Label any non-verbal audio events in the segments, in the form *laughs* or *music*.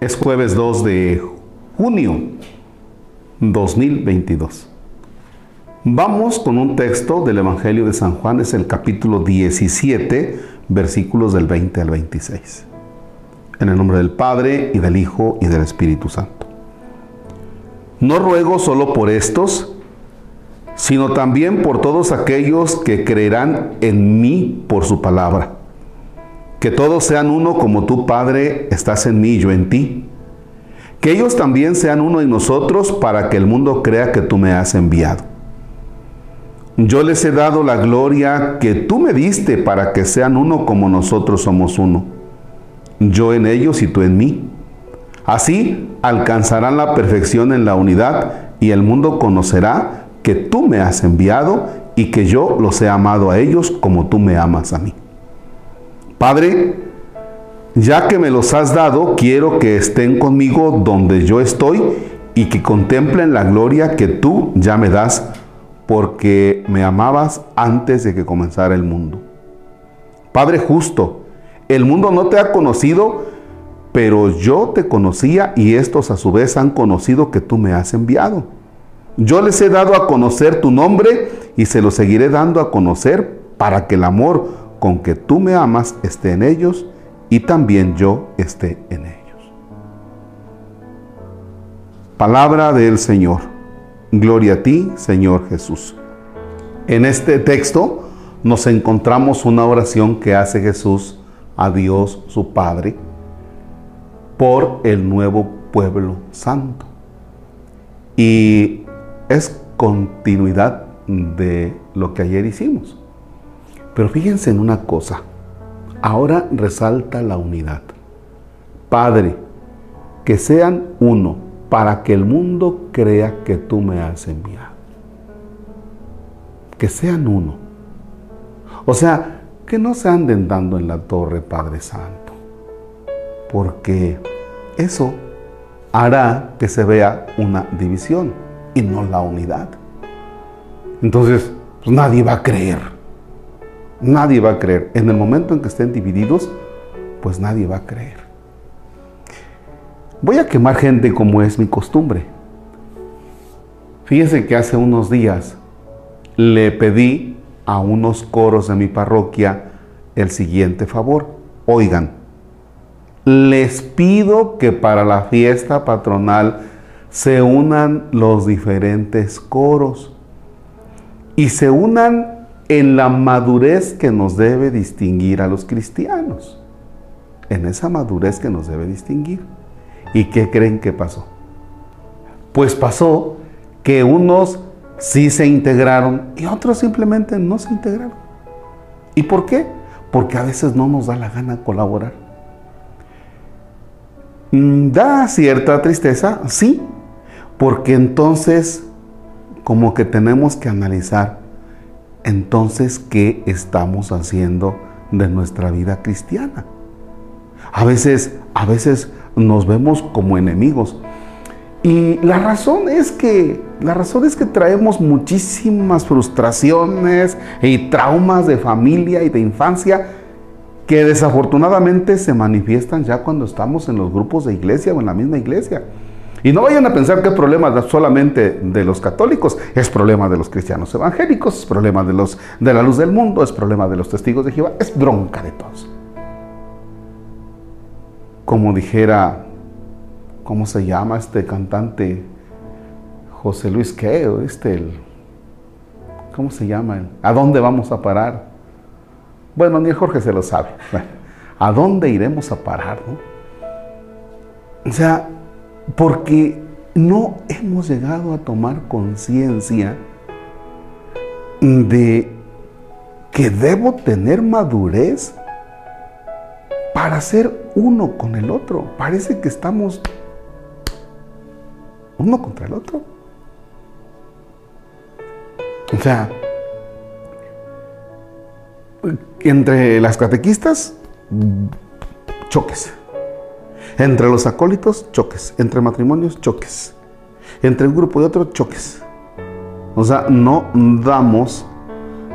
Es jueves 2 de junio 2022. Vamos con un texto del Evangelio de San Juan, es el capítulo 17, versículos del 20 al 26. En el nombre del Padre y del Hijo y del Espíritu Santo. No ruego solo por estos, sino también por todos aquellos que creerán en mí por su palabra. Que todos sean uno como tú, Padre, estás en mí y yo en ti. Que ellos también sean uno en nosotros para que el mundo crea que tú me has enviado. Yo les he dado la gloria que tú me diste para que sean uno como nosotros somos uno. Yo en ellos y tú en mí. Así alcanzarán la perfección en la unidad y el mundo conocerá que tú me has enviado y que yo los he amado a ellos como tú me amas a mí. Padre, ya que me los has dado, quiero que estén conmigo donde yo estoy y que contemplen la gloria que tú ya me das, porque me amabas antes de que comenzara el mundo. Padre justo, el mundo no te ha conocido, pero yo te conocía y estos a su vez han conocido que tú me has enviado. Yo les he dado a conocer tu nombre y se lo seguiré dando a conocer para que el amor con que tú me amas esté en ellos y también yo esté en ellos. Palabra del Señor. Gloria a ti, Señor Jesús. En este texto nos encontramos una oración que hace Jesús a Dios su Padre por el nuevo pueblo santo. Y es continuidad de lo que ayer hicimos. Pero fíjense en una cosa, ahora resalta la unidad. Padre, que sean uno para que el mundo crea que tú me has enviado. Que sean uno. O sea, que no se anden dando en la torre, Padre Santo. Porque eso hará que se vea una división y no la unidad. Entonces, pues nadie va a creer. Nadie va a creer. En el momento en que estén divididos, pues nadie va a creer. Voy a quemar gente como es mi costumbre. Fíjense que hace unos días le pedí a unos coros de mi parroquia el siguiente favor. Oigan, les pido que para la fiesta patronal se unan los diferentes coros y se unan en la madurez que nos debe distinguir a los cristianos. En esa madurez que nos debe distinguir. ¿Y qué creen que pasó? Pues pasó que unos sí se integraron y otros simplemente no se integraron. ¿Y por qué? Porque a veces no nos da la gana colaborar. Mm, da cierta tristeza, sí, porque entonces, como que tenemos que analizar, entonces, ¿qué estamos haciendo de nuestra vida cristiana? A veces, a veces nos vemos como enemigos. Y la razón es que la razón es que traemos muchísimas frustraciones y traumas de familia y de infancia que desafortunadamente se manifiestan ya cuando estamos en los grupos de iglesia o en la misma iglesia. Y no vayan a pensar que es problema solamente de los católicos, es problema de los cristianos evangélicos, es problema de, los, de la luz del mundo, es problema de los testigos de Jehová, es bronca de todos. Como dijera, ¿cómo se llama este cantante? José Luis ¿qué? Este, ¿cómo se llama? ¿A dónde vamos a parar? Bueno, ni el Jorge se lo sabe. *laughs* ¿A dónde iremos a parar? O sea, porque no hemos llegado a tomar conciencia de que debo tener madurez para ser uno con el otro. Parece que estamos uno contra el otro. O sea, entre las catequistas, choques. Entre los acólitos, choques. Entre matrimonios, choques. Entre un grupo y otro, choques. O sea, no damos,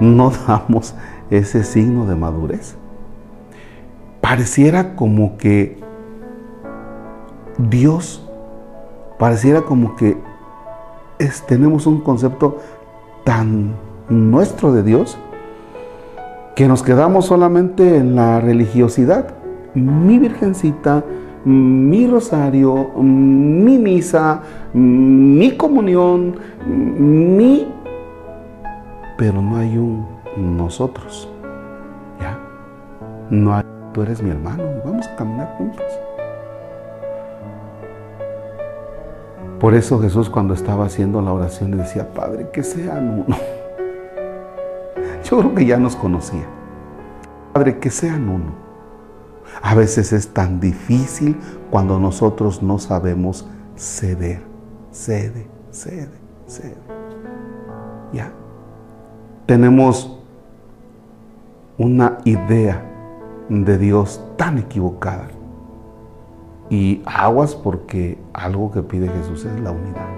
no *laughs* damos ese signo de madurez. Pareciera como que Dios pareciera como que tenemos un concepto tan nuestro de Dios que nos quedamos solamente en la religiosidad. Mi virgencita, mi rosario, mi misa, mi comunión, mi... Pero no hay un nosotros. ¿Ya? No hay, tú eres mi hermano, vamos a caminar juntos. Por eso Jesús cuando estaba haciendo la oración le decía, Padre, que sean uno. *laughs* Yo creo que ya nos conocía. Padre, que sean uno. A veces es tan difícil cuando nosotros no sabemos ceder. Cede, cede, cede. Ya. Tenemos una idea de Dios tan equivocada y aguas porque algo que pide Jesús es la unidad.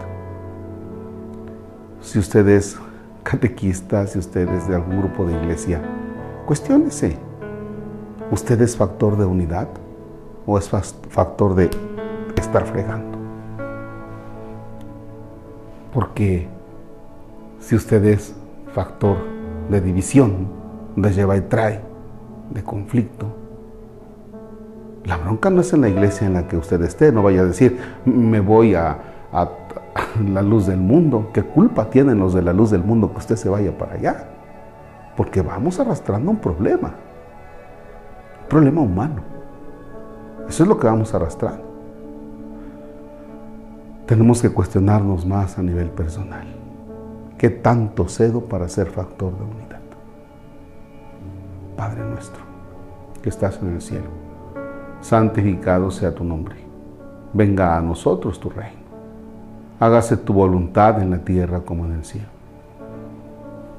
Si usted es catequista, si usted es de algún grupo de iglesia, cuestiónese. ¿Usted es factor de unidad o es factor de estar fregando? Porque si usted es factor de división, de lleva y trae, de conflicto, la bronca no es en la iglesia en la que usted esté, no vaya a decir, me voy a, *laughs* la luz del mundo. ¿Qué culpa tienen los de la luz del mundo que usted se vaya para allá? Porque vamos arrastrando un problema, problema humano. Eso es lo que vamos arrastrando. Tenemos que cuestionarnos más a nivel personal. ¿Qué tanto cedo para ser factor de unidad? Padre nuestro, que estás en el cielo santificado sea tu nombre. Venga a nosotros tu reino. Hágase tu voluntad en la tierra como en el cielo.